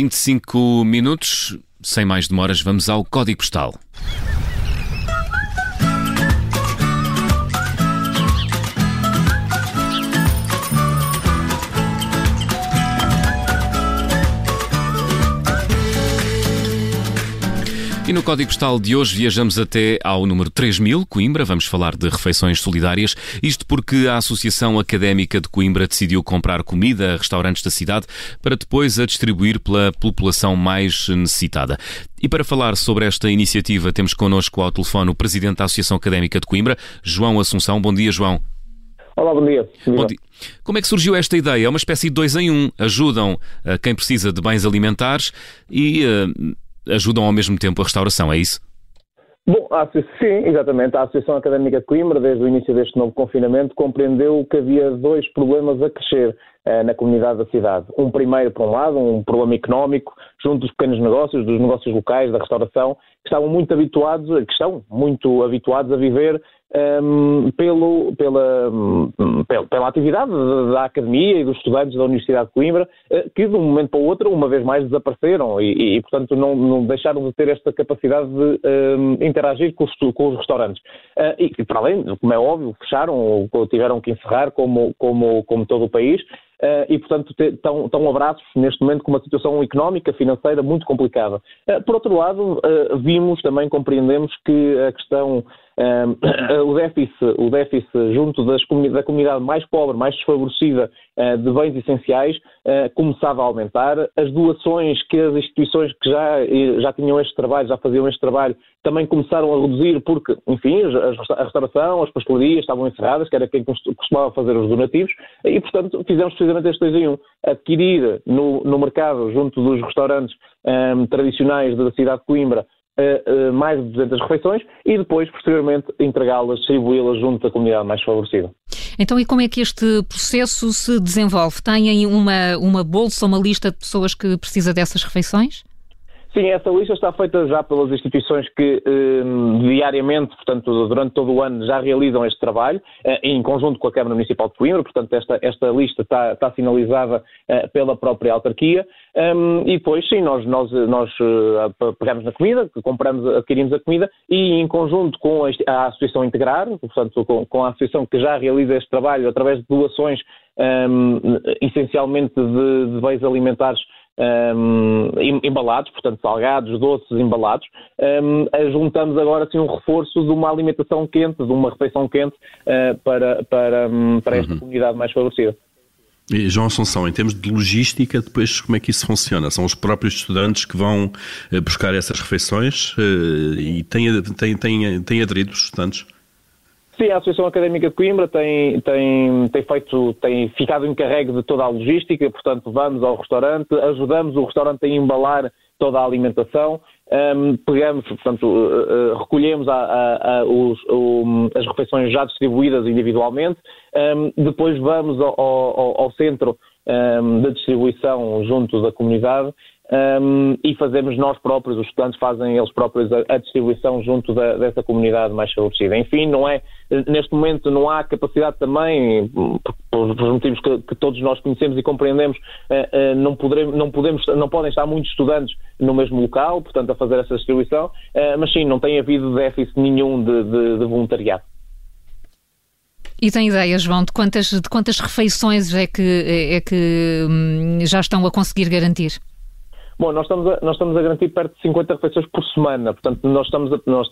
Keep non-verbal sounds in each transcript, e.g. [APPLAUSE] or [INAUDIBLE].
25 minutos, sem mais demoras, vamos ao código postal. E no Código Postal de hoje viajamos até ao número 3000, Coimbra. Vamos falar de refeições solidárias. Isto porque a Associação Académica de Coimbra decidiu comprar comida a restaurantes da cidade para depois a distribuir pela população mais necessitada. E para falar sobre esta iniciativa, temos connosco ao telefone o Presidente da Associação Académica de Coimbra, João Assunção. Bom dia, João. Olá, bom dia. Bom dia. Como é que surgiu esta ideia? É uma espécie de dois em um. Ajudam a quem precisa de bens alimentares e uh, ajudam ao mesmo tempo a restauração, é isso? Bom, sim, exatamente. A Associação Académica de Coimbra, desde o início deste novo confinamento, compreendeu que havia dois problemas a crescer eh, na comunidade da cidade. Um primeiro, por um lado, um problema económico, junto dos pequenos negócios, dos negócios locais, da restauração, que estavam muito habituados, que estão muito habituados a viver um, pelo, pela, pela, pela, atividade da academia e dos estudantes da Universidade de Coimbra, eh, que de um momento para o outro, uma vez mais, desapareceram e, e portanto, não, não, deixaram de ter esta capacidade de um, interagir com os, com os restaurantes. Uh, e, para além, como é óbvio, fecharam ou tiveram que encerrar, como, como, como todo o país. Uh, e, portanto, estão, estão abraços neste momento com uma situação económica, financeira muito complicada. Uh, por outro lado, uh, vimos, também compreendemos que a questão [COUGHS] o, déficit, o déficit junto das, da comunidade mais pobre, mais desfavorecida uh, de bens essenciais uh, começava a aumentar. As doações que as instituiões que já, já tinham este trabalho, já faziam este trabalho, também começaram a reduzir porque, enfim, a restauração, as pastelarias estavam encerradas, que era quem costumava fazer os donativos, e, portanto, fizemos precisamente este dois em um. Adquirir no, no mercado, junto dos restaurantes um, tradicionais da cidade de Coimbra, uh, mais de 200 refeições e depois, posteriormente, entregá-las, distribuí-las junto da comunidade mais favorecida. Então, e como é que este processo se desenvolve? Têm uma, uma bolsa, uma lista de pessoas que precisa dessas refeições? Sim, essa lista está feita já pelas instituições que eh, diariamente, portanto, durante todo o ano, já realizam este trabalho, eh, em conjunto com a Câmara Municipal de Coimbra, portanto, esta, esta lista está, está sinalizada eh, pela própria autarquia, um, e depois, sim, nós, nós, nós uh, pegamos na comida, compramos, adquirimos a comida, e em conjunto com a, a Associação Integrar, portanto, com, com, a associação que já realiza este trabalho através de doações um, essencialmente de, de bens alimentares um, embalados, portanto salgados, doces, embalados, um, juntamos agora assim um reforço de uma alimentação quente, de uma refeição quente uh, para, para, um, para esta uhum. comunidade mais favorecida. E João Assunção, em termos de logística, depois como é que isso funciona? São os próprios estudantes que vão eh, buscar essas refeições uh, e têm, têm, têm, têm aderido os estudantes? Sim, a Associação Académica de Coimbra tem, tem, tem, feito, tem ficado encarregue de toda a logística, portanto vamos ao restaurante, ajudamos o restaurante a embalar toda a alimentação, um, pegamos, portanto, uh, uh, recolhemos a, a, a, os, um, as refeições já distribuídas individualmente, um, depois vamos ao, ao, ao centro da distribuição junto da comunidade um, e fazemos nós próprios, os estudantes fazem eles próprios a, a distribuição junto da, dessa comunidade mais favorecida. Enfim, não é, neste momento não há capacidade também, por, por motivos que, que, todos nós conhecemos e compreendemos, uh, uh, não, poderemos, não, podemos, não podem estar muitos estudantes no mesmo local, portanto, a fazer essa distribuição, uh, mas sim, não tem havido déficit nenhum de, de, de voluntariado. E tem ideia, João, de quantas, de quantas refeições é que, é que hum, já estão a conseguir garantir? Bom, nós estamos, a, nós estamos a garantir perto de 50 refeições por semana, portanto, nós estamos a, nós,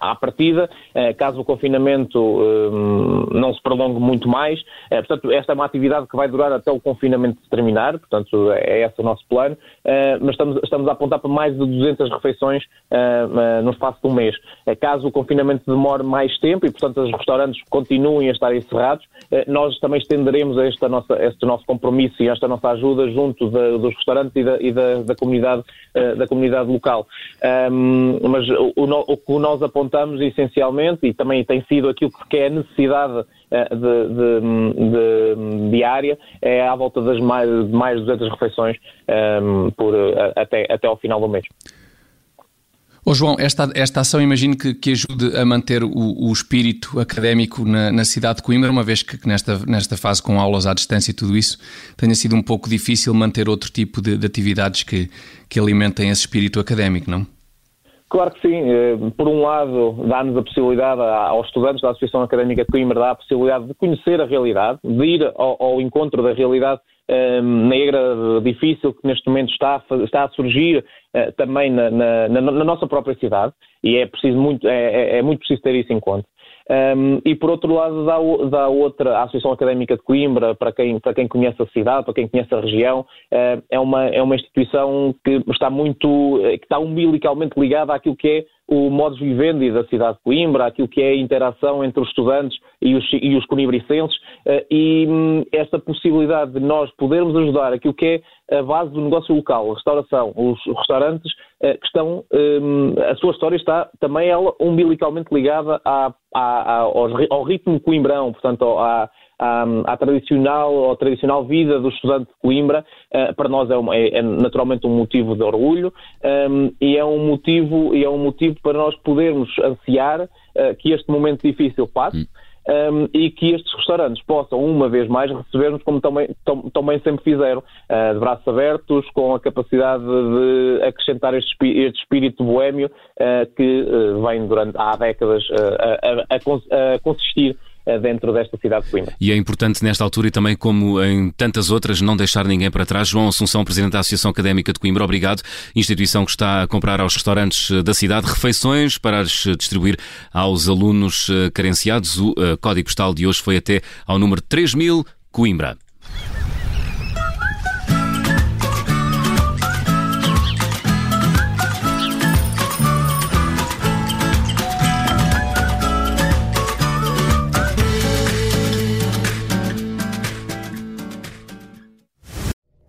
à partida, eh, caso o confinamento um, não se prolongue muito mais, eh, portanto, esta é uma atividade que vai durar até o confinamento terminar, portanto, é esse o nosso plano, mas estamos, estamos a apontar para mais de 200 refeições no espaço de um mês. Caso o confinamento demore mais tempo e, portanto, os restaurantes continuem a estar encerrados, nós também estenderemos esta nossa, este nosso compromisso e esta nossa ajuda junto de, dos restaurantes e da, e da, da comunidade, uh, da comunidade local. Um, mas o, o, que nós apontamos essencialmente, e também tem sido aquilo que é a necessidade de, de, de, diária, é à volta das mais, mais 200 refeições um, por, uh, até, até ao final do mês. Oh, João, esta, esta ação imagino que, que ajude a manter o, o espírito académico na, na, cidade de Coimbra, uma vez que, nesta, nesta fase com aulas à distância e tudo isso, tenha sido um pouco difícil manter outro tipo de, de atividades que, que alimentem esse espírito académico, não? Claro que sim. Eh, por um lado, dá-nos a possibilidade aos estudantes da Associação Académica de Coimbra, dá a possibilidade de conhecer a realidade, de ir ao, ao encontro da realidade um, negra difícil que neste momento está a, está a surgir uh, também na, na, na, nossa própria cidade e é preciso muito é, é, é muito preciso ter isso em conta. Um, e por outro lado dá, outra a Associação Académica de Coimbra para quem para quem conhece a cidade para quem conhece a região uh, é uma é uma instituição que está muito que está umbilicalmente ligada àquilo que é o modus vivendi da cidade de Coimbra, aquilo que é a interação entre os estudantes e os, e os conibricenses eh, e hum, esta possibilidade de nós podermos ajudar aquilo que é a base do negócio local, a restauração, os restaurantes eh, que estão, hum, a sua história está também ela umbilicalmente ligada à, à, ao, ritmo coimbrão, portanto à, à, à, tradicional, à tradicional vida do estudante de Coimbra, uh, para nós é, uma, é, é, naturalmente um motivo de orgulho um, e, é um motivo, e é um motivo para nós podermos ansiar uh, que este momento difícil passe. Hum. Um, e que estes restaurantes possam, uma vez mais, receber-nos como também, também sempre fizeram, uh, de braços abertos, com a capacidade de acrescentar este, este espírito boêmio uh, que uh, vem durante, há décadas a, a, a consistir dentro desta cidade de Coimbra. E é importante nesta altura e também como em tantas outras não deixar ninguém para trás. João Assunção, Presidente da Associação Académica de Coimbra, obrigado. Instituição que está a comprar aos restaurantes eh, da cidade refeições para as eh, distribuir aos alunos carenciados. O código postal de hoje foi até ao número 3000 Coimbra.